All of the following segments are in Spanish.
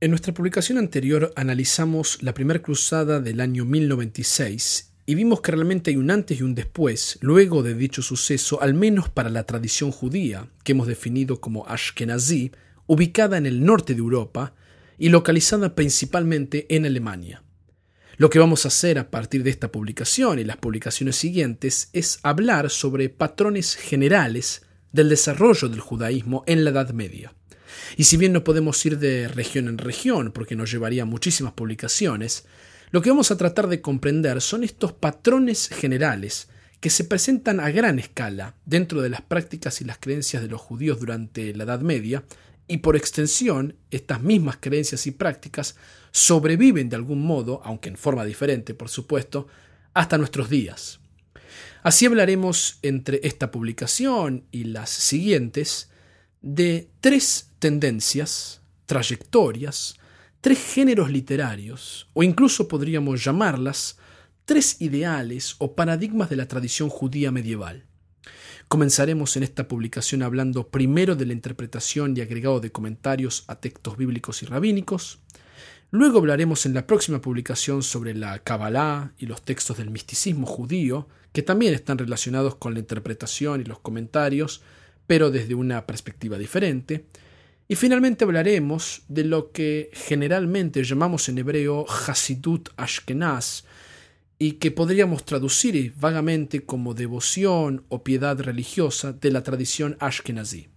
En nuestra publicación anterior analizamos la primera cruzada del año 1096 y vimos que realmente hay un antes y un después, luego de dicho suceso, al menos para la tradición judía, que hemos definido como Ashkenazi, ubicada en el norte de Europa y localizada principalmente en Alemania. Lo que vamos a hacer a partir de esta publicación y las publicaciones siguientes es hablar sobre patrones generales del desarrollo del judaísmo en la Edad Media. Y si bien no podemos ir de región en región, porque nos llevaría muchísimas publicaciones, lo que vamos a tratar de comprender son estos patrones generales que se presentan a gran escala dentro de las prácticas y las creencias de los judíos durante la Edad Media, y por extensión, estas mismas creencias y prácticas sobreviven de algún modo, aunque en forma diferente, por supuesto, hasta nuestros días. Así hablaremos entre esta publicación y las siguientes de tres tendencias, trayectorias, tres géneros literarios, o incluso podríamos llamarlas tres ideales o paradigmas de la tradición judía medieval. Comenzaremos en esta publicación hablando primero de la interpretación y agregado de comentarios a textos bíblicos y rabínicos, luego hablaremos en la próxima publicación sobre la Kabbalah y los textos del misticismo judío, que también están relacionados con la interpretación y los comentarios, pero desde una perspectiva diferente. Y finalmente hablaremos de lo que generalmente llamamos en hebreo Hasidut Ashkenaz, y que podríamos traducir vagamente como devoción o piedad religiosa de la tradición Ashkenazi.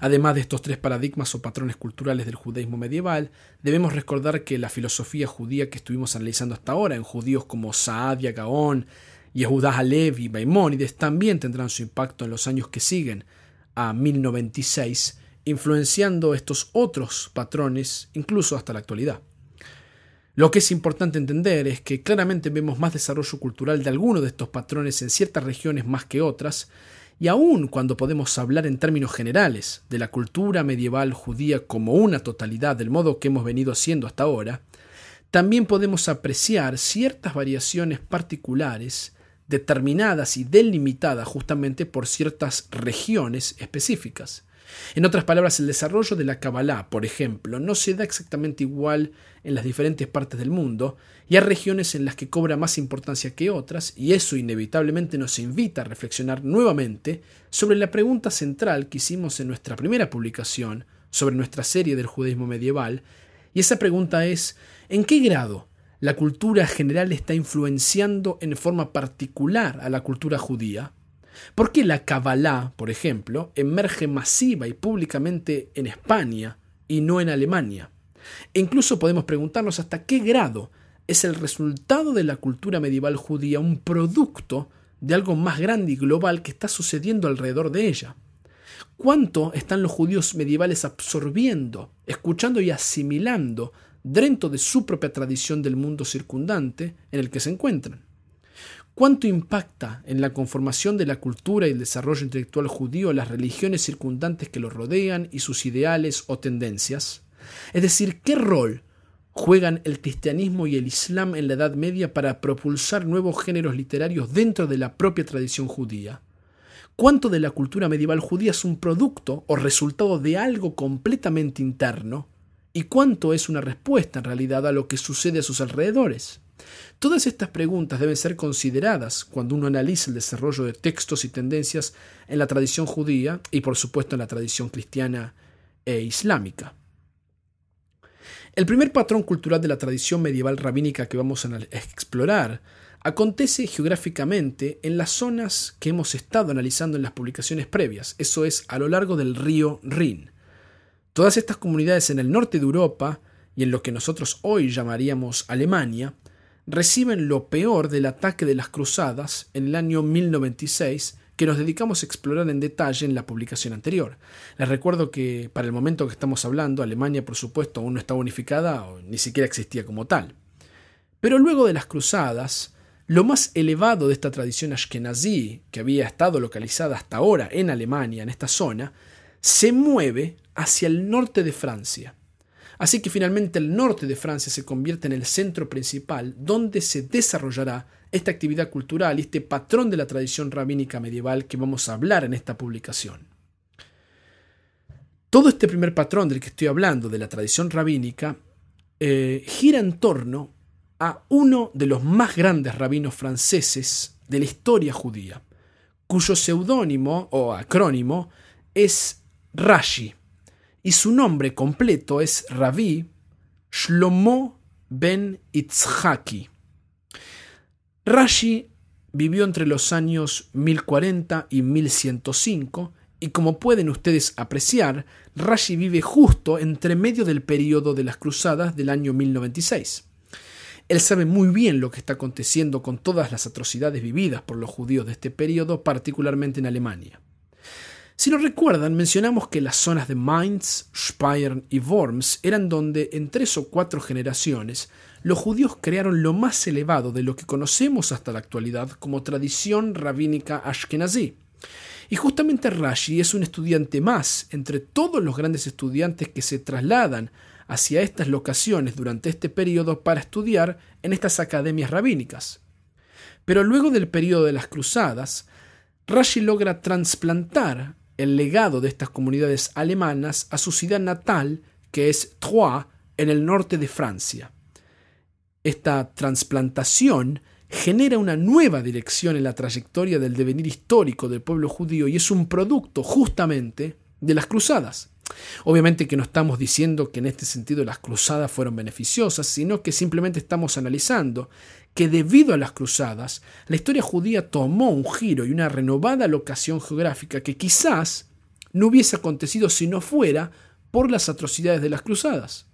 Además de estos tres paradigmas o patrones culturales del judaísmo medieval, debemos recordar que la filosofía judía que estuvimos analizando hasta ahora en judíos como Saadia Gaón, Yehudah Halevi y Maimónides también tendrán su impacto en los años que siguen a 1096, influenciando estos otros patrones incluso hasta la actualidad. Lo que es importante entender es que claramente vemos más desarrollo cultural de algunos de estos patrones en ciertas regiones más que otras, y aun cuando podemos hablar en términos generales de la cultura medieval judía como una totalidad del modo que hemos venido haciendo hasta ahora, también podemos apreciar ciertas variaciones particulares determinadas y delimitadas justamente por ciertas regiones específicas. En otras palabras, el desarrollo de la Kabbalah, por ejemplo, no se da exactamente igual en las diferentes partes del mundo, y hay regiones en las que cobra más importancia que otras, y eso inevitablemente nos invita a reflexionar nuevamente sobre la pregunta central que hicimos en nuestra primera publicación sobre nuestra serie del judaísmo medieval, y esa pregunta es ¿en qué grado la cultura general está influenciando en forma particular a la cultura judía? ¿Por qué la Kabbalah, por ejemplo, emerge masiva y públicamente en España y no en Alemania? E incluso podemos preguntarnos hasta qué grado es el resultado de la cultura medieval judía un producto de algo más grande y global que está sucediendo alrededor de ella. ¿Cuánto están los judíos medievales absorbiendo, escuchando y asimilando dentro de su propia tradición del mundo circundante en el que se encuentran. ¿Cuánto impacta en la conformación de la cultura y el desarrollo intelectual judío las religiones circundantes que lo rodean y sus ideales o tendencias? Es decir, ¿qué rol juegan el cristianismo y el islam en la Edad Media para propulsar nuevos géneros literarios dentro de la propia tradición judía? ¿Cuánto de la cultura medieval judía es un producto o resultado de algo completamente interno y cuánto es una respuesta en realidad a lo que sucede a sus alrededores. Todas estas preguntas deben ser consideradas cuando uno analiza el desarrollo de textos y tendencias en la tradición judía y por supuesto en la tradición cristiana e islámica. El primer patrón cultural de la tradición medieval rabínica que vamos a explorar acontece geográficamente en las zonas que hemos estado analizando en las publicaciones previas, eso es a lo largo del río Rin. Todas estas comunidades en el norte de Europa y en lo que nosotros hoy llamaríamos Alemania, reciben lo peor del ataque de las cruzadas en el año 1096 que nos dedicamos a explorar en detalle en la publicación anterior. Les recuerdo que para el momento que estamos hablando, Alemania por supuesto aún no estaba unificada o ni siquiera existía como tal. Pero luego de las cruzadas, lo más elevado de esta tradición ashkenazí, que había estado localizada hasta ahora en Alemania, en esta zona, se mueve hacia el norte de Francia. Así que finalmente el norte de Francia se convierte en el centro principal donde se desarrollará esta actividad cultural y este patrón de la tradición rabínica medieval que vamos a hablar en esta publicación. Todo este primer patrón del que estoy hablando, de la tradición rabínica, eh, gira en torno a uno de los más grandes rabinos franceses de la historia judía, cuyo seudónimo o acrónimo es Rashi, y su nombre completo es Rabbi Shlomo ben Itzhaki. Rashi vivió entre los años 1040 y 1105 y como pueden ustedes apreciar, Rashi vive justo entre medio del periodo de las cruzadas del año 1096. Él sabe muy bien lo que está aconteciendo con todas las atrocidades vividas por los judíos de este periodo, particularmente en Alemania. Si lo recuerdan, mencionamos que las zonas de Mainz, Speyer y Worms eran donde en tres o cuatro generaciones los judíos crearon lo más elevado de lo que conocemos hasta la actualidad como tradición rabínica ashkenazí. Y justamente Rashi es un estudiante más entre todos los grandes estudiantes que se trasladan hacia estas locaciones durante este periodo para estudiar en estas academias rabínicas. Pero luego del periodo de las cruzadas, Rashi logra trasplantar el legado de estas comunidades alemanas a su ciudad natal, que es Troyes, en el norte de Francia. Esta transplantación genera una nueva dirección en la trayectoria del devenir histórico del pueblo judío y es un producto justamente de las cruzadas. Obviamente que no estamos diciendo que en este sentido las cruzadas fueron beneficiosas, sino que simplemente estamos analizando que debido a las cruzadas, la historia judía tomó un giro y una renovada locación geográfica que quizás no hubiese acontecido si no fuera por las atrocidades de las cruzadas.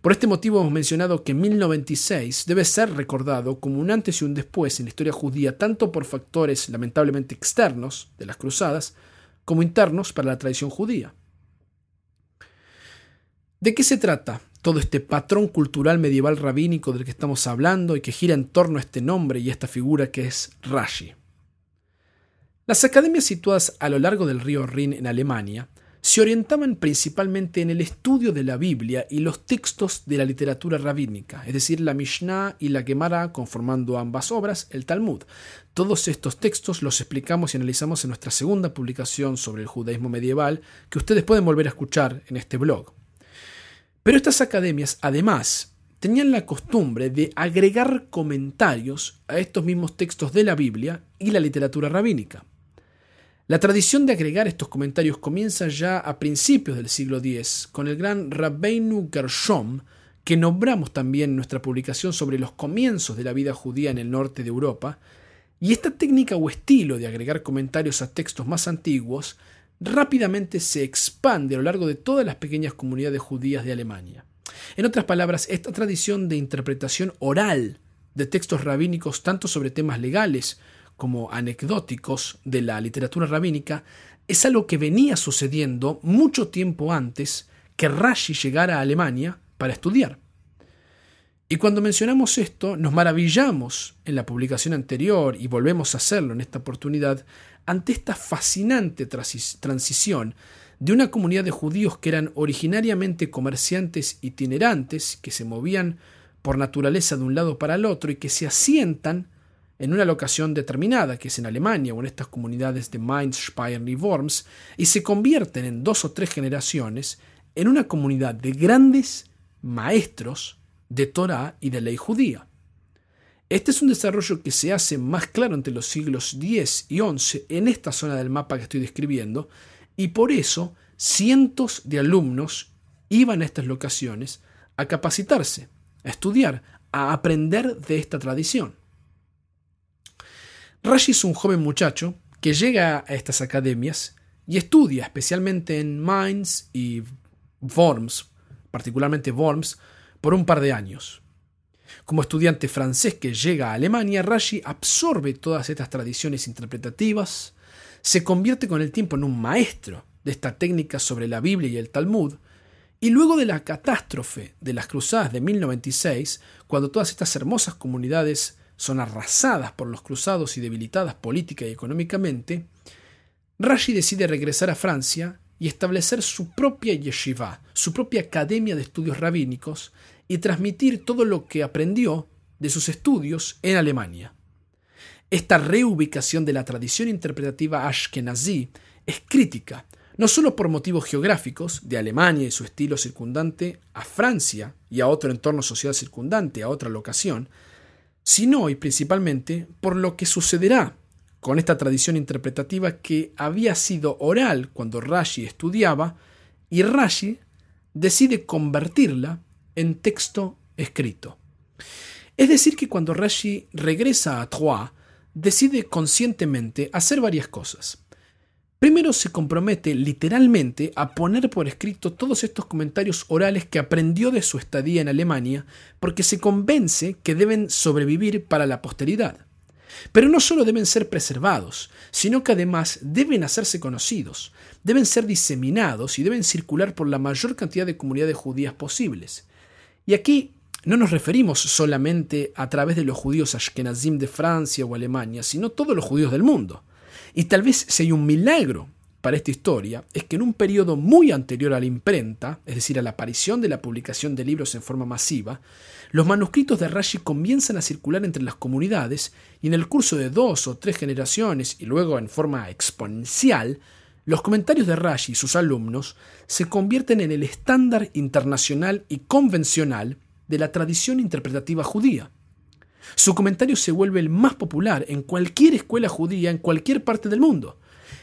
Por este motivo hemos mencionado que 1096 debe ser recordado como un antes y un después en la historia judía, tanto por factores lamentablemente externos de las cruzadas, como internos para la tradición judía. ¿De qué se trata todo este patrón cultural medieval rabínico del que estamos hablando y que gira en torno a este nombre y esta figura que es Rashi? Las academias situadas a lo largo del río Rin en Alemania se orientaban principalmente en el estudio de la Biblia y los textos de la literatura rabínica, es decir, la Mishnah y la Gemara conformando ambas obras, el Talmud. Todos estos textos los explicamos y analizamos en nuestra segunda publicación sobre el judaísmo medieval, que ustedes pueden volver a escuchar en este blog. Pero estas academias, además, tenían la costumbre de agregar comentarios a estos mismos textos de la Biblia y la literatura rabínica. La tradición de agregar estos comentarios comienza ya a principios del siglo X, con el gran Rabbeinu Gershom, que nombramos también en nuestra publicación sobre los comienzos de la vida judía en el norte de Europa, y esta técnica o estilo de agregar comentarios a textos más antiguos rápidamente se expande a lo largo de todas las pequeñas comunidades judías de Alemania. En otras palabras, esta tradición de interpretación oral de textos rabínicos tanto sobre temas legales como anecdóticos de la literatura rabínica es algo que venía sucediendo mucho tiempo antes que Rashi llegara a Alemania para estudiar. Y cuando mencionamos esto, nos maravillamos en la publicación anterior y volvemos a hacerlo en esta oportunidad ante esta fascinante transición de una comunidad de judíos que eran originariamente comerciantes itinerantes, que se movían por naturaleza de un lado para el otro y que se asientan en una locación determinada, que es en Alemania o en estas comunidades de Mainz, Speyer y Worms, y se convierten en dos o tres generaciones en una comunidad de grandes maestros de Torah y de ley judía. Este es un desarrollo que se hace más claro entre los siglos X y XI en esta zona del mapa que estoy describiendo, y por eso cientos de alumnos iban a estas locaciones a capacitarse, a estudiar, a aprender de esta tradición. Rashi es un joven muchacho que llega a estas academias y estudia, especialmente en Mainz y Worms, particularmente Worms, por un par de años. Como estudiante francés que llega a Alemania, Rashi absorbe todas estas tradiciones interpretativas, se convierte con el tiempo en un maestro de esta técnica sobre la Biblia y el Talmud, y luego de la catástrofe de las cruzadas de 1096, cuando todas estas hermosas comunidades son arrasadas por los cruzados y debilitadas política y económicamente, Rashi decide regresar a Francia y establecer su propia yeshiva, su propia academia de estudios rabínicos, y transmitir todo lo que aprendió de sus estudios en Alemania. Esta reubicación de la tradición interpretativa ashkenazí es crítica, no solo por motivos geográficos, de Alemania y su estilo circundante, a Francia y a otro entorno social circundante, a otra locación, sino y principalmente por lo que sucederá con esta tradición interpretativa que había sido oral cuando Rashi estudiaba y Rashi decide convertirla en texto escrito. Es decir, que cuando Rashi regresa a Troyes, decide conscientemente hacer varias cosas. Primero se compromete literalmente a poner por escrito todos estos comentarios orales que aprendió de su estadía en Alemania, porque se convence que deben sobrevivir para la posteridad. Pero no solo deben ser preservados, sino que además deben hacerse conocidos, deben ser diseminados y deben circular por la mayor cantidad de comunidades judías posibles. Y aquí no nos referimos solamente a través de los judíos ashkenazim de Francia o Alemania, sino todos los judíos del mundo. Y tal vez si hay un milagro para esta historia, es que en un periodo muy anterior a la imprenta, es decir, a la aparición de la publicación de libros en forma masiva, los manuscritos de Rashi comienzan a circular entre las comunidades y en el curso de dos o tres generaciones y luego en forma exponencial, los comentarios de Rashi y sus alumnos se convierten en el estándar internacional y convencional de la tradición interpretativa judía. Su comentario se vuelve el más popular en cualquier escuela judía en cualquier parte del mundo.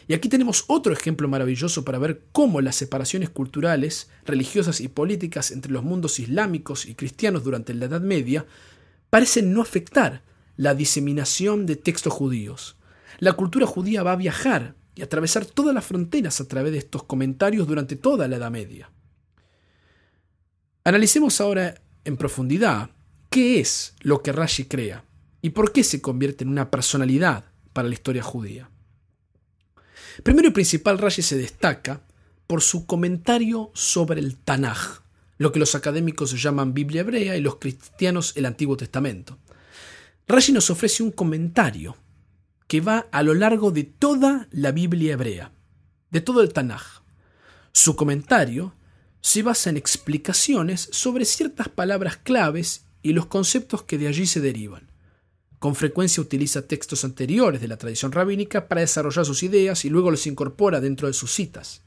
Y aquí tenemos otro ejemplo maravilloso para ver cómo las separaciones culturales, religiosas y políticas entre los mundos islámicos y cristianos durante la Edad Media parecen no afectar la diseminación de textos judíos. La cultura judía va a viajar y atravesar todas las fronteras a través de estos comentarios durante toda la Edad Media. Analicemos ahora en profundidad qué es lo que Rashi crea y por qué se convierte en una personalidad para la historia judía. Primero y principal, Rashi se destaca por su comentario sobre el Tanaj, lo que los académicos llaman Biblia hebrea y los cristianos el Antiguo Testamento. Rashi nos ofrece un comentario que va a lo largo de toda la Biblia hebrea, de todo el Tanaj. Su comentario se basa en explicaciones sobre ciertas palabras claves y los conceptos que de allí se derivan. Con frecuencia utiliza textos anteriores de la tradición rabínica para desarrollar sus ideas y luego los incorpora dentro de sus citas.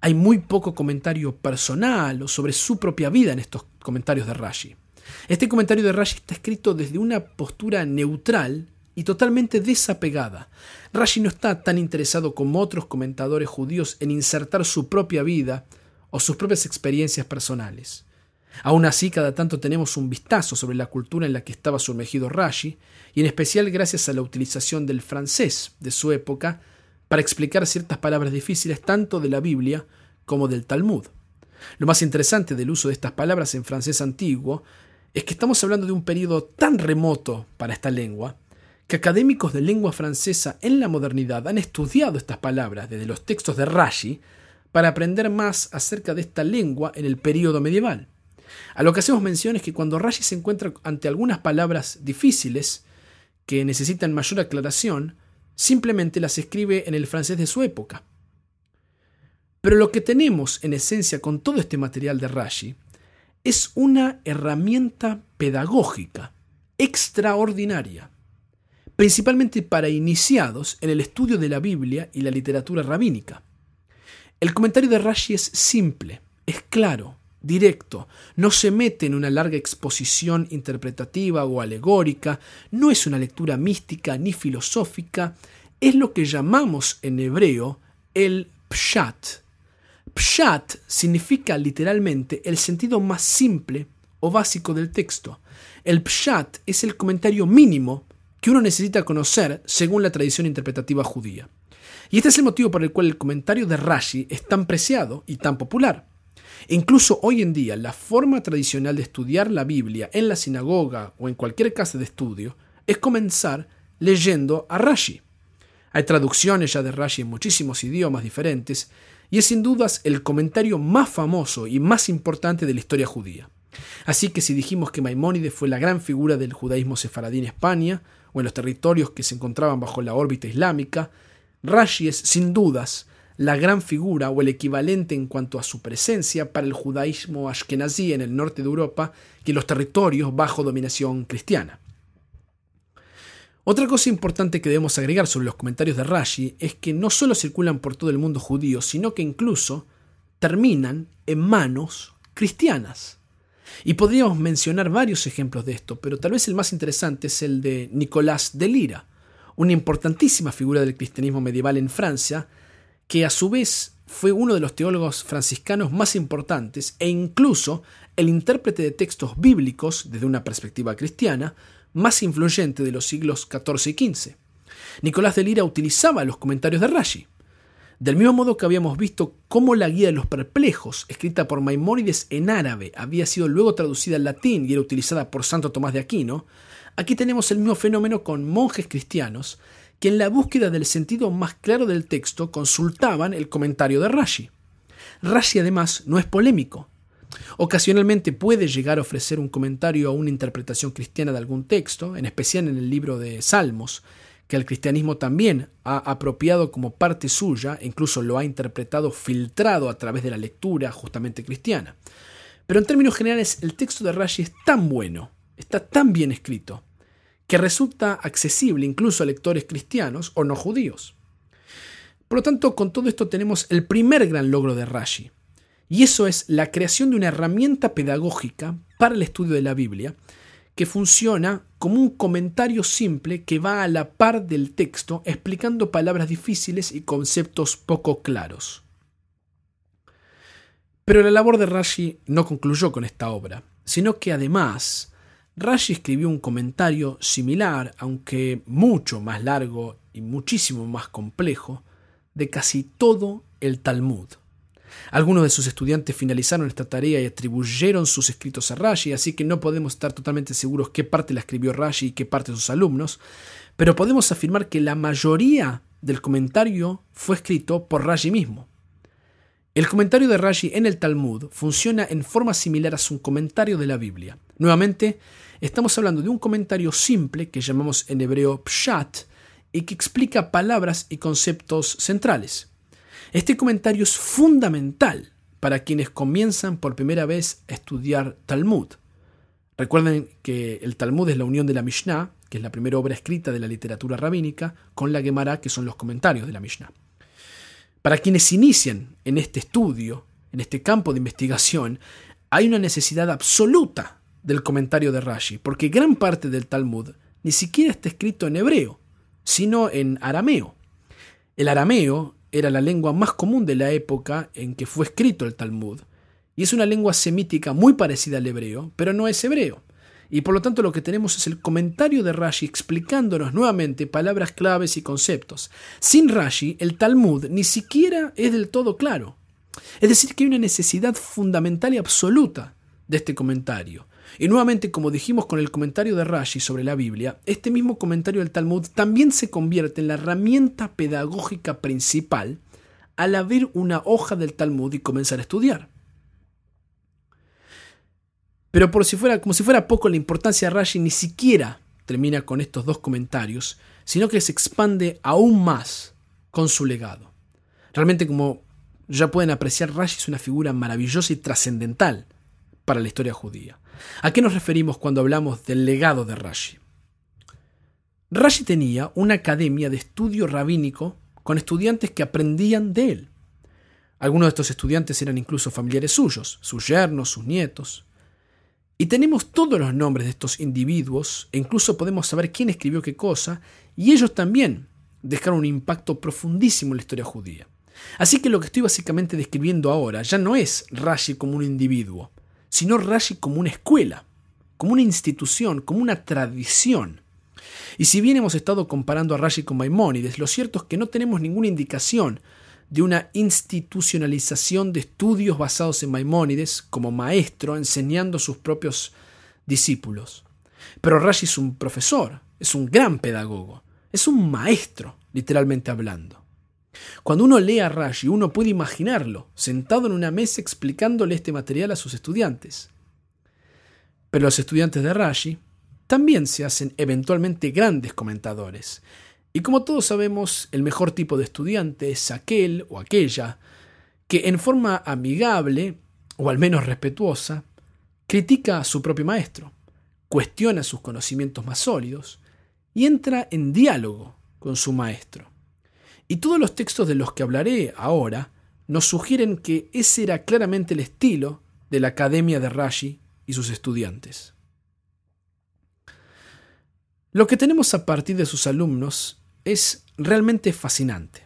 Hay muy poco comentario personal o sobre su propia vida en estos comentarios de Rashi. Este comentario de Rashi está escrito desde una postura neutral y totalmente desapegada. Rashi no está tan interesado como otros comentadores judíos en insertar su propia vida o sus propias experiencias personales. Aún así, cada tanto tenemos un vistazo sobre la cultura en la que estaba sumergido Rashi, y en especial gracias a la utilización del francés de su época para explicar ciertas palabras difíciles tanto de la Biblia como del Talmud. Lo más interesante del uso de estas palabras en francés antiguo es que estamos hablando de un periodo tan remoto para esta lengua que académicos de lengua francesa en la modernidad han estudiado estas palabras desde los textos de Rashi para aprender más acerca de esta lengua en el periodo medieval. A lo que hacemos mención es que cuando Rashi se encuentra ante algunas palabras difíciles que necesitan mayor aclaración, simplemente las escribe en el francés de su época. Pero lo que tenemos en esencia con todo este material de Rashi es una herramienta pedagógica extraordinaria, principalmente para iniciados en el estudio de la Biblia y la literatura rabínica. El comentario de Rashi es simple, es claro, directo, no se mete en una larga exposición interpretativa o alegórica, no es una lectura mística ni filosófica, es lo que llamamos en hebreo el pshat. Pshat significa literalmente el sentido más simple o básico del texto. El pshat es el comentario mínimo que uno necesita conocer según la tradición interpretativa judía. Y este es el motivo por el cual el comentario de Rashi es tan preciado y tan popular. Incluso hoy en día, la forma tradicional de estudiar la Biblia en la sinagoga o en cualquier casa de estudio es comenzar leyendo a Rashi. Hay traducciones ya de Rashi en muchísimos idiomas diferentes y es sin dudas el comentario más famoso y más importante de la historia judía. Así que si dijimos que Maimónides fue la gran figura del judaísmo sefaradí en España o en los territorios que se encontraban bajo la órbita islámica, Rashi es sin dudas la gran figura o el equivalente en cuanto a su presencia para el judaísmo ashkenazí en el norte de Europa que los territorios bajo dominación cristiana. Otra cosa importante que debemos agregar sobre los comentarios de Rashi es que no solo circulan por todo el mundo judío, sino que incluso terminan en manos cristianas. Y podríamos mencionar varios ejemplos de esto, pero tal vez el más interesante es el de Nicolás de Lira, una importantísima figura del cristianismo medieval en Francia, que a su vez fue uno de los teólogos franciscanos más importantes e incluso el intérprete de textos bíblicos desde una perspectiva cristiana más influyente de los siglos XIV y XV. Nicolás de Lira utilizaba los comentarios de Rashi. Del mismo modo que habíamos visto cómo la Guía de los Perplejos, escrita por Maimónides en árabe, había sido luego traducida al latín y era utilizada por Santo Tomás de Aquino, aquí tenemos el mismo fenómeno con monjes cristianos que en la búsqueda del sentido más claro del texto consultaban el comentario de Rashi. Rashi además no es polémico. Ocasionalmente puede llegar a ofrecer un comentario a una interpretación cristiana de algún texto, en especial en el libro de Salmos, que el cristianismo también ha apropiado como parte suya, incluso lo ha interpretado filtrado a través de la lectura justamente cristiana. Pero en términos generales, el texto de Rashi es tan bueno, está tan bien escrito, que resulta accesible incluso a lectores cristianos o no judíos. Por lo tanto, con todo esto tenemos el primer gran logro de Rashi, y eso es la creación de una herramienta pedagógica para el estudio de la Biblia, que funciona como un comentario simple que va a la par del texto explicando palabras difíciles y conceptos poco claros. Pero la labor de Rashi no concluyó con esta obra, sino que además Rashi escribió un comentario similar, aunque mucho más largo y muchísimo más complejo, de casi todo el Talmud. Algunos de sus estudiantes finalizaron esta tarea y atribuyeron sus escritos a Rashi, así que no podemos estar totalmente seguros qué parte la escribió Rashi y qué parte sus alumnos, pero podemos afirmar que la mayoría del comentario fue escrito por Rashi mismo. El comentario de Rashi en el Talmud funciona en forma similar a su comentario de la Biblia. Nuevamente, estamos hablando de un comentario simple que llamamos en hebreo pshat y que explica palabras y conceptos centrales. Este comentario es fundamental para quienes comienzan por primera vez a estudiar Talmud. Recuerden que el Talmud es la unión de la Mishnah, que es la primera obra escrita de la literatura rabínica, con la Gemara, que son los comentarios de la Mishnah. Para quienes inician en este estudio, en este campo de investigación, hay una necesidad absoluta del comentario de Rashi, porque gran parte del Talmud ni siquiera está escrito en hebreo, sino en arameo. El arameo era la lengua más común de la época en que fue escrito el Talmud, y es una lengua semítica muy parecida al hebreo, pero no es hebreo. Y por lo tanto lo que tenemos es el comentario de Rashi explicándonos nuevamente palabras claves y conceptos. Sin Rashi, el Talmud ni siquiera es del todo claro. Es decir, que hay una necesidad fundamental y absoluta de este comentario. Y nuevamente, como dijimos con el comentario de Rashi sobre la Biblia, este mismo comentario del Talmud también se convierte en la herramienta pedagógica principal al abrir una hoja del Talmud y comenzar a estudiar. Pero por si fuera, como si fuera poco, la importancia de Rashi ni siquiera termina con estos dos comentarios, sino que se expande aún más con su legado. Realmente, como ya pueden apreciar, Rashi es una figura maravillosa y trascendental para la historia judía. ¿A qué nos referimos cuando hablamos del legado de Rashi? Rashi tenía una academia de estudio rabínico con estudiantes que aprendían de él. Algunos de estos estudiantes eran incluso familiares suyos, sus yernos, sus nietos. Y tenemos todos los nombres de estos individuos e incluso podemos saber quién escribió qué cosa, y ellos también dejaron un impacto profundísimo en la historia judía. Así que lo que estoy básicamente describiendo ahora ya no es Rashi como un individuo, sino Rashi como una escuela, como una institución, como una tradición. Y si bien hemos estado comparando a Rashi con Maimónides, lo cierto es que no tenemos ninguna indicación de una institucionalización de estudios basados en Maimónides como maestro enseñando a sus propios discípulos. Pero Rashi es un profesor, es un gran pedagogo, es un maestro, literalmente hablando. Cuando uno lee a Rashi, uno puede imaginarlo sentado en una mesa explicándole este material a sus estudiantes. Pero los estudiantes de Rashi también se hacen eventualmente grandes comentadores. Y como todos sabemos, el mejor tipo de estudiante es aquel o aquella que en forma amigable, o al menos respetuosa, critica a su propio maestro, cuestiona sus conocimientos más sólidos y entra en diálogo con su maestro. Y todos los textos de los que hablaré ahora nos sugieren que ese era claramente el estilo de la Academia de Rashi y sus estudiantes. Lo que tenemos a partir de sus alumnos es realmente fascinante.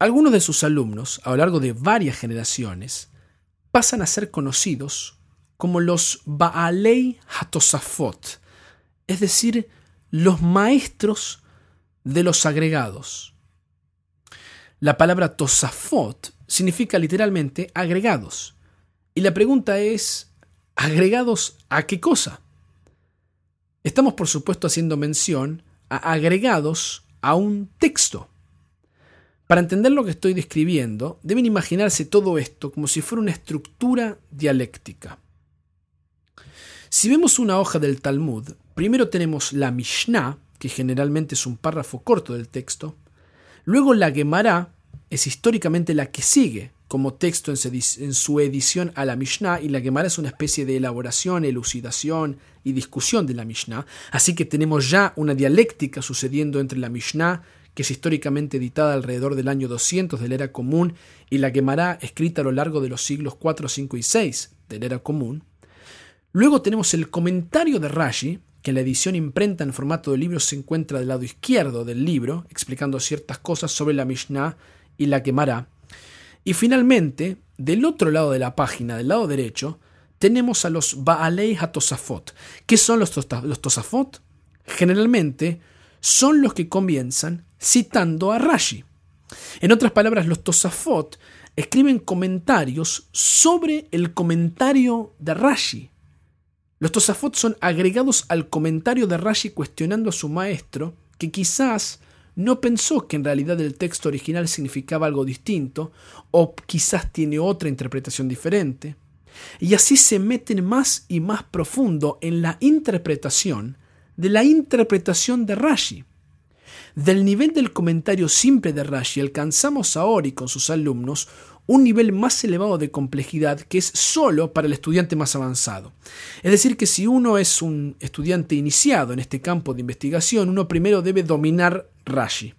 Algunos de sus alumnos, a lo largo de varias generaciones, pasan a ser conocidos como los Baalei Hatosafot, es decir, los maestros de los agregados. La palabra Tosafot significa literalmente agregados. Y la pregunta es, ¿agregados a qué cosa? Estamos por supuesto haciendo mención a agregados a un texto. Para entender lo que estoy describiendo, deben imaginarse todo esto como si fuera una estructura dialéctica. Si vemos una hoja del Talmud, primero tenemos la Mishnah, que generalmente es un párrafo corto del texto, luego la Gemara es históricamente la que sigue como texto en su edición a la Mishnah, y la Gemara es una especie de elaboración, elucidación y discusión de la Mishnah, así que tenemos ya una dialéctica sucediendo entre la Mishnah que es históricamente editada alrededor del año 200 de la era común, y la Gemara escrita a lo largo de los siglos 4, 5 y 6 de la era común. Luego tenemos el comentario de Rashi, que la edición imprenta en formato de libro se encuentra del lado izquierdo del libro, explicando ciertas cosas sobre la Mishnah y la Gemara. Y finalmente, del otro lado de la página, del lado derecho, tenemos a los Baalei HaTosafot. ¿Qué son los, los Tosafot? Generalmente son los que comienzan citando a Rashi. En otras palabras, los Tosafot escriben comentarios sobre el comentario de Rashi. Los Tosafot son agregados al comentario de Rashi cuestionando a su maestro, que quizás no pensó que en realidad el texto original significaba algo distinto, o quizás tiene otra interpretación diferente. Y así se meten más y más profundo en la interpretación de la interpretación de Rashi. Del nivel del comentario simple de Rashi alcanzamos ahora y con sus alumnos un nivel más elevado de complejidad que es solo para el estudiante más avanzado. Es decir, que si uno es un estudiante iniciado en este campo de investigación, uno primero debe dominar Rashi.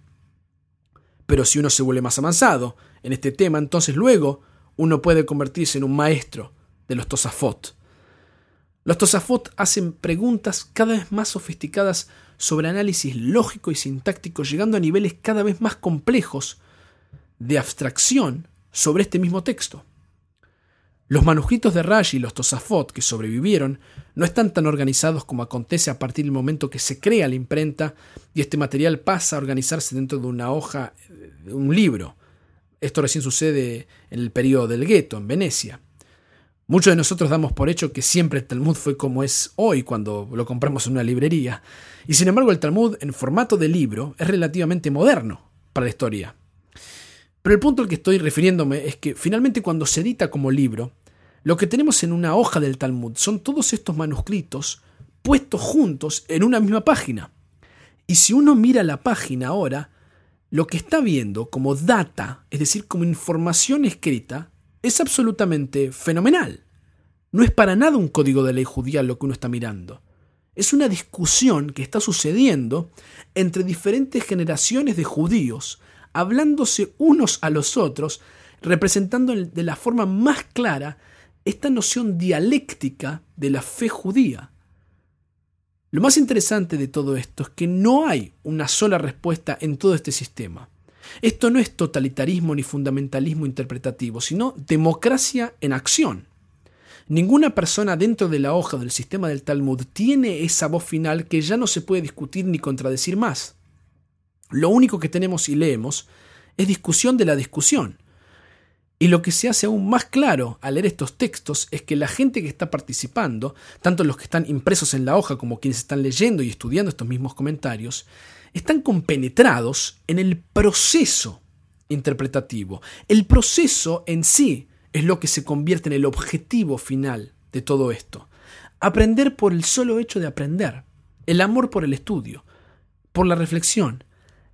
Pero si uno se vuelve más avanzado en este tema, entonces luego uno puede convertirse en un maestro de los Tosafot. Los Tosafot hacen preguntas cada vez más sofisticadas sobre análisis lógico y sintáctico, llegando a niveles cada vez más complejos de abstracción sobre este mismo texto. Los manuscritos de Rashi y los Tosafot que sobrevivieron no están tan organizados como acontece a partir del momento que se crea la imprenta y este material pasa a organizarse dentro de una hoja, de un libro. Esto recién sucede en el periodo del gueto, en Venecia. Muchos de nosotros damos por hecho que siempre el Talmud fue como es hoy cuando lo compramos en una librería, y sin embargo el Talmud en formato de libro es relativamente moderno para la historia. Pero el punto al que estoy refiriéndome es que finalmente cuando se edita como libro, lo que tenemos en una hoja del Talmud son todos estos manuscritos puestos juntos en una misma página. Y si uno mira la página ahora, lo que está viendo como data, es decir, como información escrita, es absolutamente fenomenal. No es para nada un código de ley judía lo que uno está mirando. Es una discusión que está sucediendo entre diferentes generaciones de judíos, hablándose unos a los otros, representando de la forma más clara esta noción dialéctica de la fe judía. Lo más interesante de todo esto es que no hay una sola respuesta en todo este sistema. Esto no es totalitarismo ni fundamentalismo interpretativo, sino democracia en acción. Ninguna persona dentro de la hoja del sistema del Talmud tiene esa voz final que ya no se puede discutir ni contradecir más. Lo único que tenemos y leemos es discusión de la discusión. Y lo que se hace aún más claro al leer estos textos es que la gente que está participando, tanto los que están impresos en la hoja como quienes están leyendo y estudiando estos mismos comentarios, están compenetrados en el proceso interpretativo. El proceso en sí es lo que se convierte en el objetivo final de todo esto. Aprender por el solo hecho de aprender, el amor por el estudio, por la reflexión,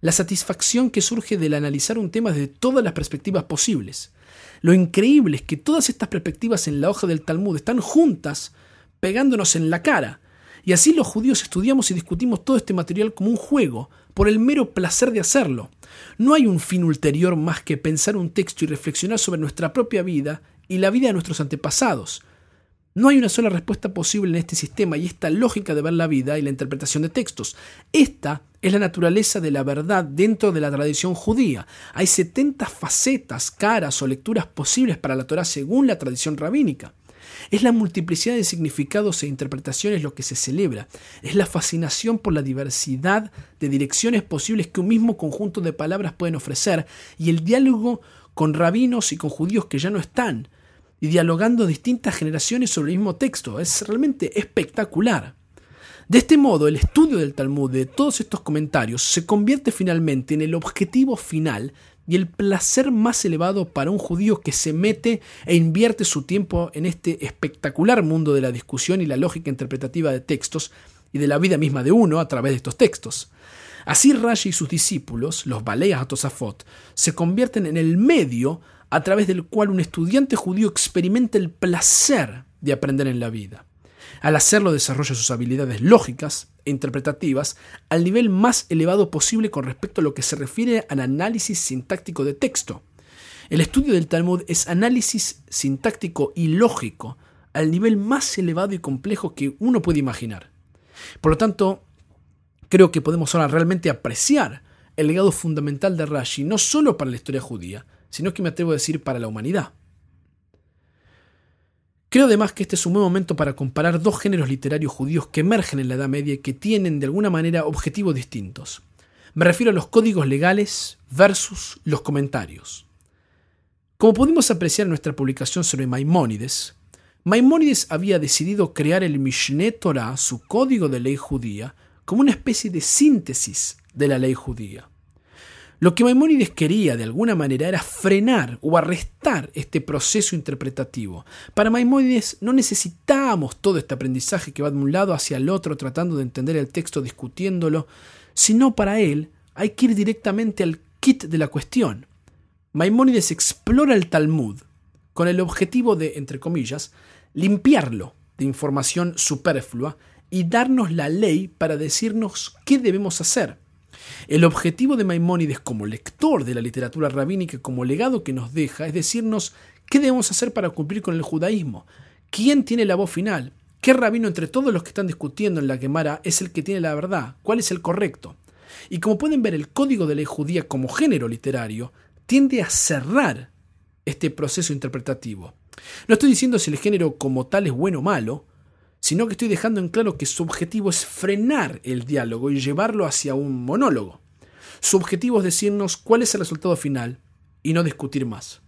la satisfacción que surge del analizar un tema desde todas las perspectivas posibles. Lo increíble es que todas estas perspectivas en la hoja del Talmud están juntas, pegándonos en la cara, Y así los judíos estudiamos y discutimos todo este material como un juego, por el mero placer de hacerlo. No hay un fin ulterior más que pensar un texto y reflexionar sobre nuestra propia vida y la vida de nuestros antepasados. No hay una sola respuesta posible en este sistema y esta lógica de ver la vida y la interpretación de textos. Esta es la naturaleza de la verdad dentro de la tradición judía. Hay 70 facetas, caras o lecturas posibles para la Torah según la tradición rabínica. Es la multiplicidad de significados e interpretaciones lo que se celebra. Es la fascinación por la diversidad de direcciones posibles que un mismo conjunto de palabras pueden ofrecer y el diálogo con rabinos y con judíos que ya no están y dialogando distintas generaciones sobre el mismo texto. Es realmente espectacular. De este modo, el estudio del Talmud de todos estos comentarios se convierte finalmente en el objetivo final y el placer más elevado para un judío que se mete e invierte su tiempo en este espectacular mundo de la discusión y la lógica interpretativa de textos y de la vida misma de uno a través de estos textos. Así Rashi y sus discípulos, los Baleas se convierten en el medio a través del cual un estudiante judío experimenta el placer de aprender en la vida. Al hacerlo desarrolla sus habilidades lógicas e interpretativas al nivel más elevado posible con respecto a lo que se refiere al análisis sintáctico de texto. El estudio del Talmud es análisis sintáctico y lógico al nivel más elevado y complejo que uno puede imaginar. Por lo tanto, creo que podemos ahora realmente apreciar el legado fundamental de Rashi, no solo para la historia judía, sino que me atrevo a decir para la humanidad. Creo además que este es un buen momento para comparar dos géneros literarios judíos que emergen en la Edad Media y que tienen de alguna manera objetivos distintos. Me refiero a los códigos legales versus los comentarios. Como pudimos apreciar en nuestra publicación sobre Maimónides, Maimónides había decidido crear el Mishneh Torah, su código de ley judía, como una especie de síntesis de la ley judía. Lo que Maimónides quería de alguna manera era frenar o arrestar este proceso interpretativo. Para Maimónides no necesitábamos todo este aprendizaje que va de un lado hacia el otro tratando de entender el texto, discutiéndolo, sino para él hay que ir directamente al kit de la cuestión. Maimónides explora el Talmud con el objetivo de, entre comillas, limpiarlo de información superflua y darnos la ley para decirnos qué debemos hacer. El objetivo de Maimónides como lector de la literatura rabínica, como legado que nos deja, es decirnos qué debemos hacer para cumplir con el judaísmo, quién tiene la voz final, qué rabino entre todos los que están discutiendo en la Gemara es el que tiene la verdad, cuál es el correcto. Y como pueden ver, el código de ley judía como género literario tiende a cerrar este proceso interpretativo. No estoy diciendo si el género como tal es bueno o malo, sino que estoy dejando en claro que su objetivo es frenar el diálogo y llevarlo hacia un monólogo. Su objetivo es decirnos cuál es el resultado final y no discutir más.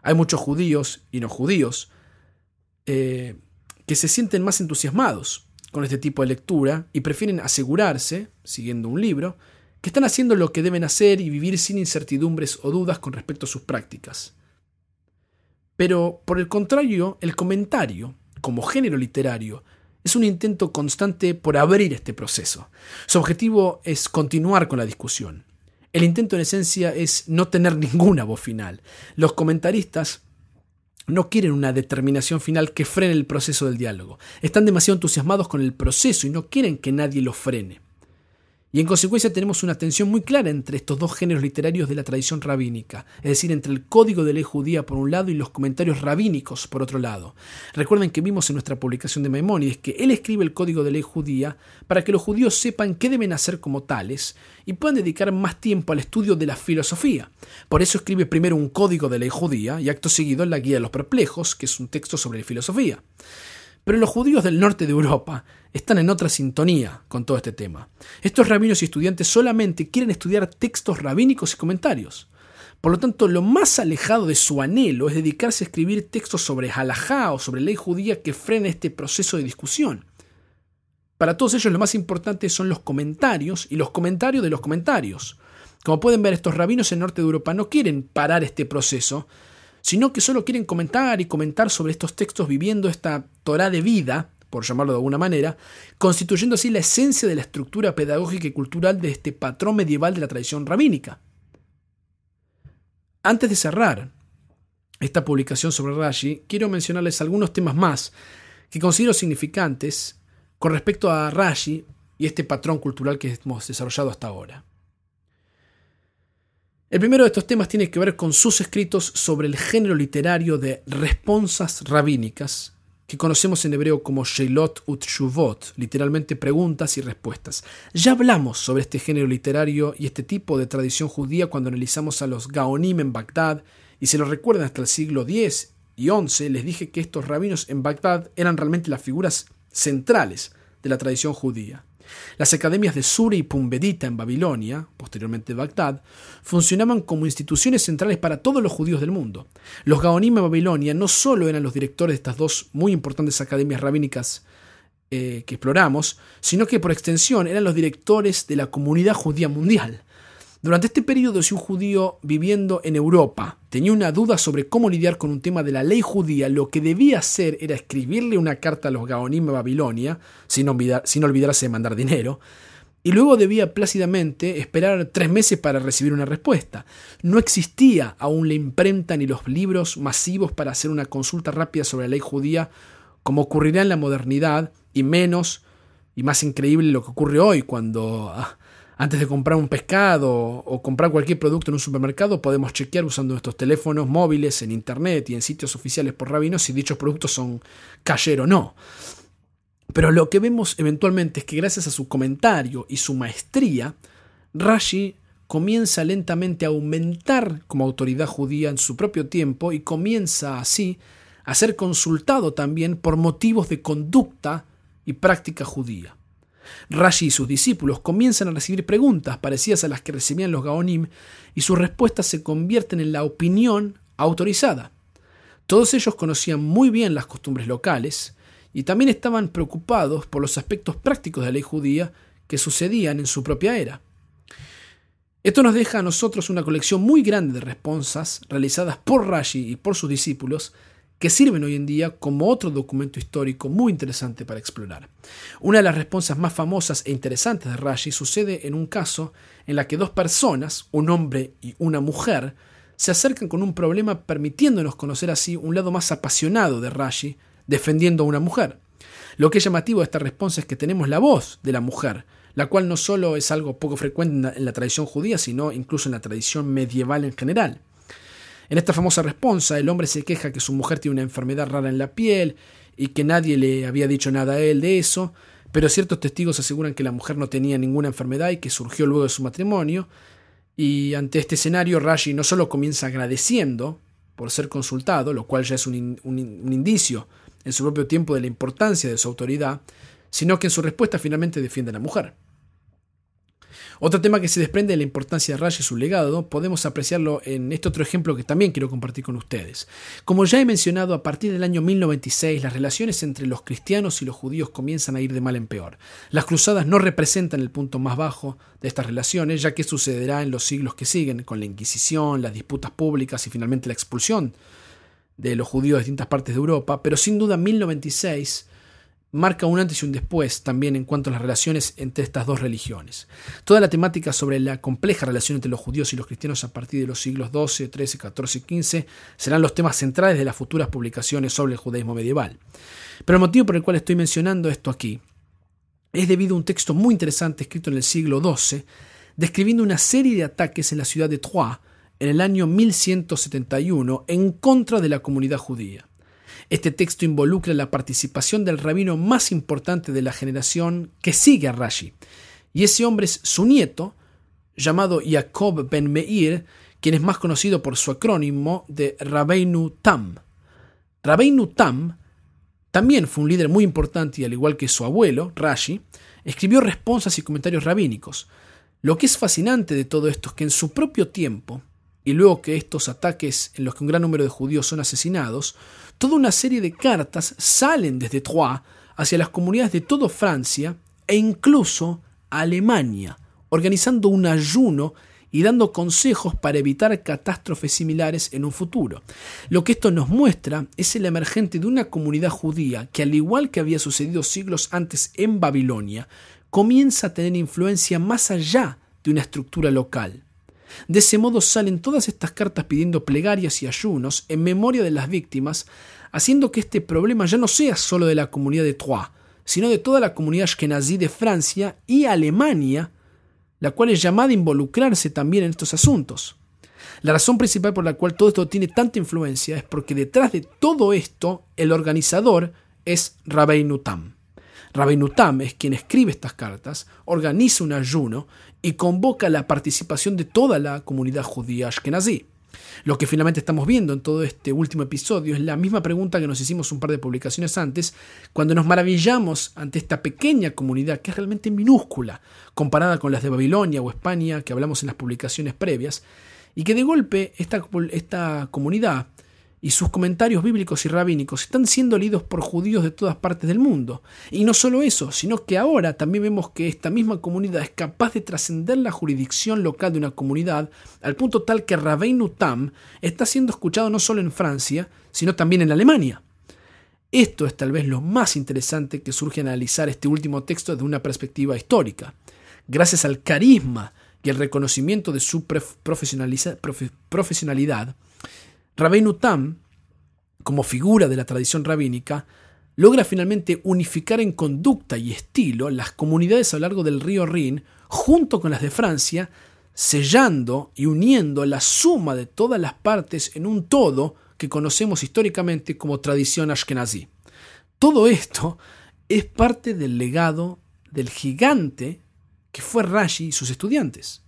Hay muchos judíos y no judíos eh, que se sienten más entusiasmados con este tipo de lectura y prefieren asegurarse, siguiendo un libro, que están haciendo lo que deben hacer y vivir sin incertidumbres o dudas con respecto a sus prácticas. Pero, por el contrario, el comentario como género literario, es un intento constante por abrir este proceso. Su objetivo es continuar con la discusión. El intento en esencia es no tener ninguna voz final. Los comentaristas no quieren una determinación final que frene el proceso del diálogo. Están demasiado entusiasmados con el proceso y no quieren que nadie lo frene. Y en consecuencia tenemos una tensión muy clara entre estos dos géneros literarios de la tradición rabínica, es decir, entre el código de ley judía por un lado y los comentarios rabínicos por otro lado. Recuerden que vimos en nuestra publicación de Maimónides que él escribe el código de ley judía para que los judíos sepan qué deben hacer como tales y puedan dedicar más tiempo al estudio de la filosofía. Por eso escribe primero un código de ley judía y acto seguido la Guía de los Perplejos, que es un texto sobre filosofía. Pero los judíos del norte de Europa están en otra sintonía con todo este tema. Estos rabinos y estudiantes solamente quieren estudiar textos rabínicos y comentarios. Por lo tanto, lo más alejado de su anhelo es dedicarse a escribir textos sobre halajá o sobre ley judía que frene este proceso de discusión. Para todos ellos lo más importante son los comentarios y los comentarios de los comentarios. Como pueden ver, estos rabinos en norte de Europa no quieren parar este proceso, sino que solo quieren comentar y comentar sobre estos textos viviendo esta Torah de vida, por llamarlo de alguna manera, constituyendo así la esencia de la estructura pedagógica y cultural de este patrón medieval de la tradición rabínica. Antes de cerrar esta publicación sobre Rashi, quiero mencionarles algunos temas más que considero significantes con respecto a Rashi y este patrón cultural que hemos desarrollado hasta ahora. El primero de estos temas tiene que ver con sus escritos sobre el género literario de responsas rabínicas, que conocemos en hebreo como Sheilot ut literalmente preguntas y respuestas. Ya hablamos sobre este género literario y este tipo de tradición judía cuando analizamos a los Gaonim en Bagdad, y se lo recuerdan hasta el siglo X y XI, les dije que estos rabinos en Bagdad eran realmente las figuras centrales de la tradición judía. Las academias de Sura y Pumbedita en Babilonia, posteriormente Bagdad, funcionaban como instituciones centrales para todos los judíos del mundo. Los Gaonim de Babilonia no solo eran los directores de estas dos muy importantes academias rabínicas eh, que exploramos, sino que por extensión eran los directores de la comunidad judía mundial. Durante este periodo, si un judío viviendo en Europa tenía una duda sobre cómo lidiar con un tema de la ley judía, lo que debía hacer era escribirle una carta a los Gaonim de Babilonia, sin, olvidarse de mandar dinero, y luego debía plácidamente esperar tres meses para recibir una respuesta. No existía aún la imprenta ni los libros masivos para hacer una consulta rápida sobre la ley judía, como ocurrirá en la modernidad, y menos y más increíble lo que ocurre hoy cuando ah, antes de comprar un pescado o comprar cualquier producto en un supermercado, podemos chequear usando nuestros teléfonos móviles en internet y en sitios oficiales por rabinos si dichos productos son cayer o no. Pero lo que vemos eventualmente es que gracias a su comentario y su maestría, Rashi comienza lentamente a aumentar como autoridad judía en su propio tiempo y comienza así a ser consultado también por motivos de conducta y práctica judía. Rashi y sus discípulos comienzan a recibir preguntas parecidas a las que recibían los Gaonim y sus respuestas se convierten en la opinión autorizada. Todos ellos conocían muy bien las costumbres locales y también estaban preocupados por los aspectos prácticos de la ley judía que sucedían en su propia era. Esto nos deja a nosotros una colección muy grande de responsas realizadas por Rashi y por sus discípulos que sirven hoy en día como otro documento histórico muy interesante para explorar. Una de las responsas más famosas e interesantes de Rashi sucede en un caso en la que dos personas, un hombre y una mujer, se acercan con un problema permitiéndonos conocer así un lado más apasionado de Rashi defendiendo a una mujer. Lo que es llamativo de esta respuesta es que tenemos la voz de la mujer, la cual no solo es algo poco frecuente en la tradición judía, sino incluso en la tradición medieval en general. En esta famosa responsa, el hombre se queja que su mujer tiene una enfermedad rara en la piel y que nadie le había dicho nada a él de eso, pero ciertos testigos aseguran que la mujer no tenía ninguna enfermedad y que surgió luego de su matrimonio. Y ante este escenario, Rashi no solo comienza agradeciendo por ser consultado, lo cual ya es un, un indicio en su propio tiempo de la importancia de su autoridad, sino que en su respuesta finalmente defiende a la mujer. Otro tema que se desprende de la importancia de Rashi y su legado, podemos apreciarlo en este otro ejemplo que también quiero compartir con ustedes. Como ya he mencionado, a partir del año 1096 las relaciones entre los cristianos y los judíos comienzan a ir de mal en peor. Las cruzadas no representan el punto más bajo de estas relaciones, ya que sucederá en los siglos que siguen, con la Inquisición, las disputas públicas y finalmente la expulsión de los judíos de distintas partes de Europa, pero sin duda 1096 marca un antes y un después también en cuanto a las relaciones entre estas dos religiones. Toda la temática sobre la compleja relación entre los judíos y los cristianos a partir de los siglos XII, XIII, XIV y XV serán los temas centrales de las futuras publicaciones sobre el judaísmo medieval. Pero el motivo por el cual estoy mencionando esto aquí es debido a un texto muy interesante escrito en el siglo XII, describiendo una serie de ataques en la ciudad de Troyes en el año 1171 en contra de la comunidad judía. Este texto involucra la participación del rabino más importante de la generación que sigue a Rashi, y ese hombre es su nieto, llamado Jacob ben Meir, quien es más conocido por su acrónimo de Rabbeinu Tam. Rabbeinu Tam también fue un líder muy importante y al igual que su abuelo, Rashi, escribió responsas y comentarios rabínicos. Lo que es fascinante de todo esto es que en su propio tiempo, y luego que estos ataques en los que un gran número de judíos son asesinados, toda una serie de cartas salen desde Troyes hacia las comunidades de toda Francia e incluso Alemania, organizando un ayuno y dando consejos para evitar catástrofes similares en un futuro. Lo que esto nos muestra es el emergente de una comunidad judía que, al igual que había sucedido siglos antes en Babilonia, comienza a tener influencia más allá de una estructura local. De ese modo salen todas estas cartas pidiendo plegarias y ayunos en memoria de las víctimas, haciendo que este problema ya no sea solo de la comunidad de Troyes, sino de toda la comunidad ashkenazí de Francia y Alemania, la cual es llamada a involucrarse también en estos asuntos. La razón principal por la cual todo esto tiene tanta influencia es porque detrás de todo esto el organizador es Rabbeinu Tam. Rabbeinu Tam es quien escribe estas cartas, organiza un ayuno y convoca la participación de toda la comunidad judía ashkenazí. Lo que finalmente estamos viendo en todo este último episodio es la misma pregunta que nos hicimos un par de publicaciones antes, cuando nos maravillamos ante esta pequeña comunidad que es realmente minúscula, comparada con las de Babilonia o España que hablamos en las publicaciones previas, y que de golpe esta, esta comunidad y sus comentarios bíblicos y rabínicos están siendo leídos por judíos de todas partes del mundo. Y no solo eso, sino que ahora también vemos que esta misma comunidad es capaz de trascender la jurisdicción local de una comunidad al punto tal que Rabbeinu Tam está siendo escuchado no solo en Francia, sino también en Alemania. Esto es tal vez lo más interesante que surge al analizar este último texto desde una perspectiva histórica. Gracias al carisma y el reconocimiento de su profesionalidad, Rabbeinu Tam, como figura de la tradición rabínica, logra finalmente unificar en conducta y estilo las comunidades a lo largo del río Rin junto con las de Francia, sellando y uniendo la suma de todas las partes en un todo que conocemos históricamente como tradición ashkenazí. Todo esto es parte del legado del gigante que fue Rashi y sus estudiantes.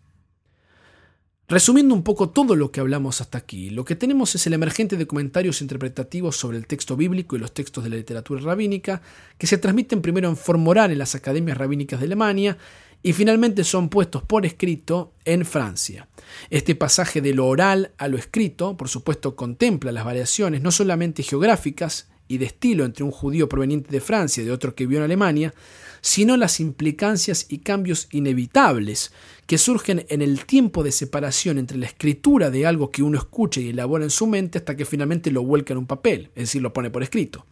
Resumiendo un poco todo lo que hablamos hasta aquí, lo que tenemos es el emergente de comentarios interpretativos sobre el texto bíblico y los textos de la literatura rabínica, que se transmiten primero en forma oral en las academias rabínicas de Alemania y finalmente son puestos por escrito en Francia. Este pasaje de lo oral a lo escrito, por supuesto, contempla las variaciones no solamente geográficas y de estilo entre un judío proveniente de Francia y de otro que vivió en Alemania, sino las implicancias y cambios inevitables que surgen en el tiempo de separación entre la escritura de algo que uno escucha y elabora en su mente hasta que finalmente lo vuelca en un papel, es decir, lo pone por escrito.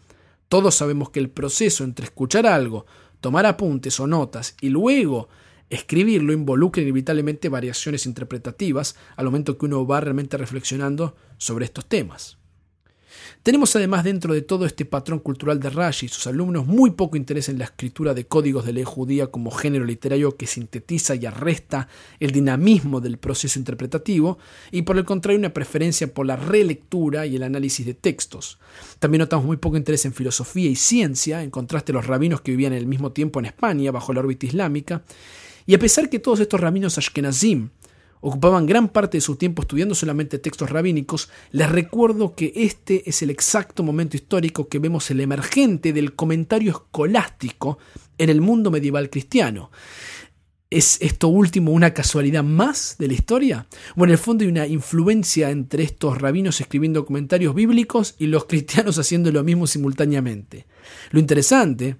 Todos sabemos que el proceso entre escuchar algo, tomar apuntes o notas y luego escribirlo involucra inevitablemente variaciones interpretativas al momento que uno va realmente reflexionando sobre estos temas. Tenemos además dentro de todo este patrón cultural de Rashi y sus alumnos muy poco interés en la escritura de códigos de ley judía como género literario que sintetiza y arresta el dinamismo del proceso interpretativo y por el contrario una preferencia por la relectura y el análisis de textos. También notamos muy poco interés en filosofía y ciencia, en contraste a los rabinos que vivían en el mismo tiempo en España bajo la órbita islámica, y a pesar que todos estos rabinos ashkenazim ocupaban gran parte de su tiempo estudiando solamente textos rabínicos, les recuerdo que este es el exacto momento histórico que vemos el emergente del comentario escolástico en el mundo medieval cristiano. ¿Es esto último una casualidad más de la historia? Bueno, en el fondo hay una influencia entre estos rabinos escribiendo comentarios bíblicos y los cristianos haciendo lo mismo simultáneamente. Lo interesante,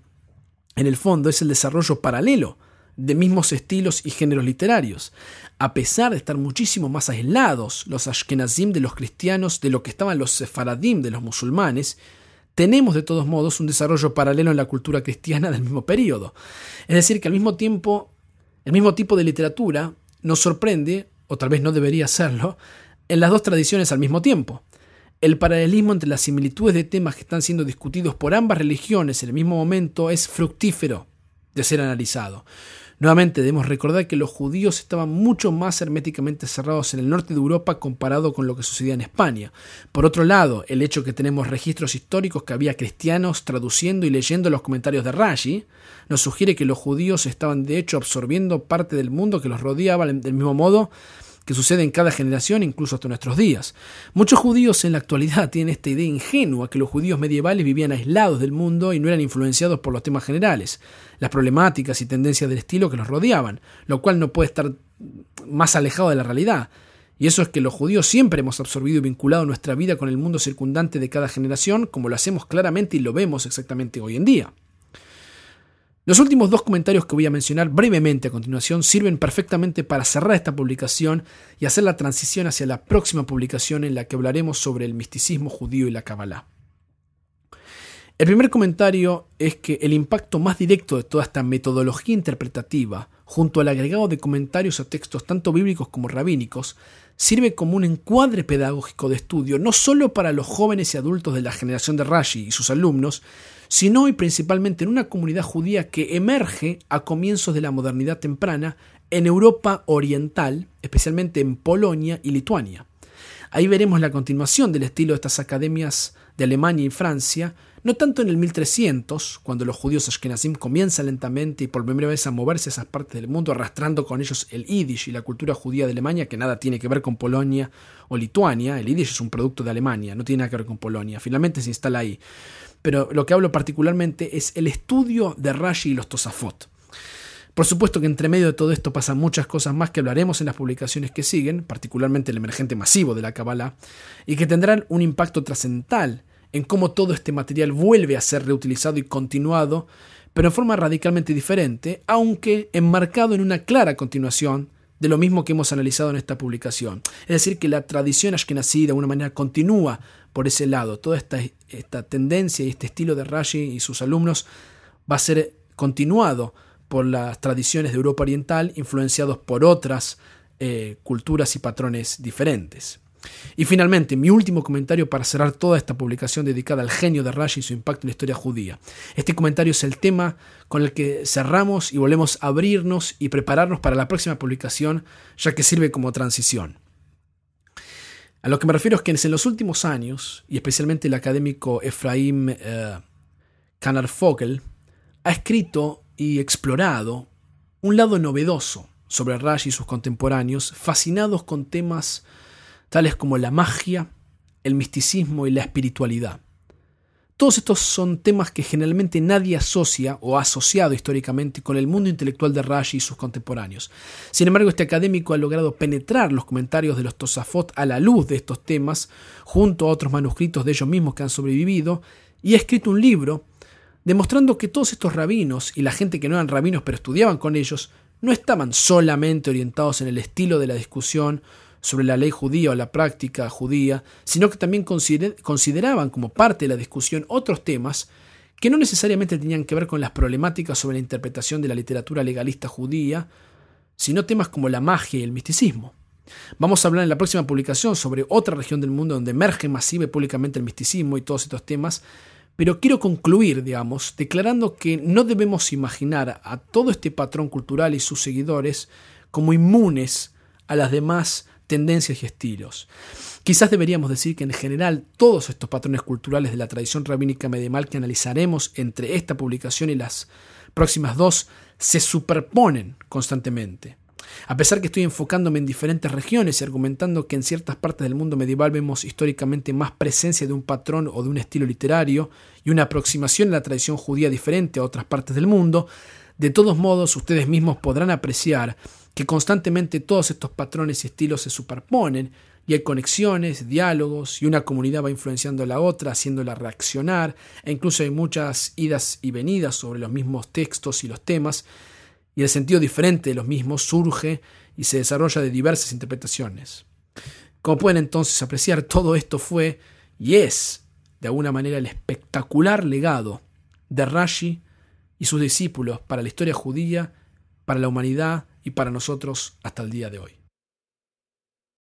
en el fondo, es el desarrollo paralelo de mismos estilos y géneros literarios. A pesar de estar muchísimo más aislados los ashkenazim de los cristianos de lo que estaban los sefaradim de los musulmanes, tenemos de todos modos un desarrollo paralelo en la cultura cristiana del mismo periodo. Es decir, que al mismo tiempo, el mismo tipo de literatura nos sorprende, o tal vez no debería hacerlo, en las dos tradiciones al mismo tiempo. El paralelismo entre las similitudes de temas que están siendo discutidos por ambas religiones en el mismo momento es fructífero de ser analizado. Nuevamente debemos recordar que los judíos estaban mucho más herméticamente cerrados en el norte de Europa comparado con lo que sucedía en España. Por otro lado, el hecho que tenemos registros históricos que había cristianos traduciendo y leyendo los comentarios de Rashi nos sugiere que los judíos estaban de hecho absorbiendo parte del mundo que los rodeaba del mismo modo que sucede en cada generación, incluso hasta nuestros días. Muchos judíos en la actualidad tienen esta idea ingenua que los judíos medievales vivían aislados del mundo y no eran influenciados por los temas generales, las problemáticas y tendencias del estilo que los rodeaban, lo cual no puede estar más alejado de la realidad. Y eso es que los judíos siempre hemos absorbido y vinculado nuestra vida con el mundo circundante de cada generación, como lo hacemos claramente y lo vemos exactamente hoy en día. Los últimos dos comentarios que voy a mencionar brevemente a continuación sirven perfectamente para cerrar esta publicación y hacer la transición hacia la próxima publicación en la que hablaremos sobre el misticismo judío y la Kabbalah. El primer comentario es que el impacto más directo de toda esta metodología interpretativa, junto al agregado de comentarios a textos tanto bíblicos como rabínicos, sirve como un encuadre pedagógico de estudio, no solo para los jóvenes y adultos de la generación de Rashi y sus alumnos, sino y principalmente en una comunidad judía que emerge a comienzos de la modernidad temprana en Europa Oriental, especialmente en Polonia y Lituania. Ahí veremos la continuación del estilo de estas academias de Alemania y Francia, no tanto en el 1300, cuando los judíos ashkenazim comienzan lentamente y por primera vez a moverse a esas partes del mundo, arrastrando con ellos el Yiddish y la cultura judía de Alemania, que nada tiene que ver con Polonia o Lituania. El Yiddish es un producto de Alemania, no tiene nada que ver con Polonia. Finalmente se instala ahí. Pero lo que hablo particularmente es el estudio de Rashi y los Tosafot. Por supuesto que entre medio de todo esto pasan muchas cosas más que hablaremos en las publicaciones que siguen, particularmente el emergente masivo de la Kabbalah, y que tendrán un impacto trascendental en cómo todo este material vuelve a ser reutilizado y continuado, pero en forma radicalmente diferente, aunque enmarcado en una clara continuación de lo mismo que hemos analizado en esta publicación. Es decir, que la tradición ashkenazí de alguna manera continúa por ese lado. Toda esta, esta tendencia y este estilo de Rashi y sus alumnos va a ser continuado por las tradiciones de Europa Oriental, influenciados por otras eh, culturas y patrones diferentes. Y finalmente, mi último comentario para cerrar toda esta publicación dedicada al genio de Rashi y su impacto en la historia judía. Este comentario es el tema con el que cerramos y volvemos a abrirnos y prepararnos para la próxima publicación, ya que sirve como transición. A lo que me refiero es que en los últimos años, y especialmente el académico Efraim eh, Kanarfogel, ha escrito y explorado un lado novedoso sobre Rashi y sus contemporáneos, fascinados con temas tales como la magia, el misticismo y la espiritualidad. Todos estos son temas que generalmente nadie asocia o ha asociado históricamente con el mundo intelectual de Rashi y sus contemporáneos. Sin embargo, este académico ha logrado penetrar los comentarios de los Tosafot a la luz de estos temas, junto a otros manuscritos de ellos mismos que han sobrevivido, y ha escrito un libro demostrando que todos estos rabinos y la gente que no eran rabinos pero estudiaban con ellos no estaban solamente orientados en el estilo de la discusión sobre la ley judía o la práctica judía, sino que también consideraban como parte de la discusión otros temas que no necesariamente tenían que ver con las problemáticas sobre la interpretación de la literatura legalista judía, sino temas como la magia y el misticismo. Vamos a hablar en la próxima publicación sobre otra región del mundo donde emerge masiva y públicamente el misticismo y todos estos temas, pero quiero concluir, digamos, declarando que no debemos imaginar a todo este patrón cultural y sus seguidores como inmunes a las demás tendencias y estilos. Quizás deberíamos decir que en general todos estos patrones culturales de la tradición rabínica medieval que analizaremos entre esta publicación y las próximas dos se superponen constantemente. A pesar que estoy enfocándome en diferentes regiones y argumentando que en ciertas partes del mundo medieval vemos históricamente más presencia de un patrón o de un estilo literario y una aproximación a la tradición judía diferente a otras partes del mundo, de todos modos ustedes mismos podrán apreciar que constantemente todos estos patrones y estilos se superponen y hay conexiones, diálogos y una comunidad va influenciando a la otra, haciéndola reaccionar e incluso hay muchas idas y venidas sobre los mismos textos y los temas y el sentido diferente de los mismos surge y se desarrolla de diversas interpretaciones. Como pueden entonces apreciar, todo esto fue y es, de alguna manera, el espectacular legado de Rashi y sus discípulos para la historia judía, para la humanidad y para nosotros hasta el día de hoy.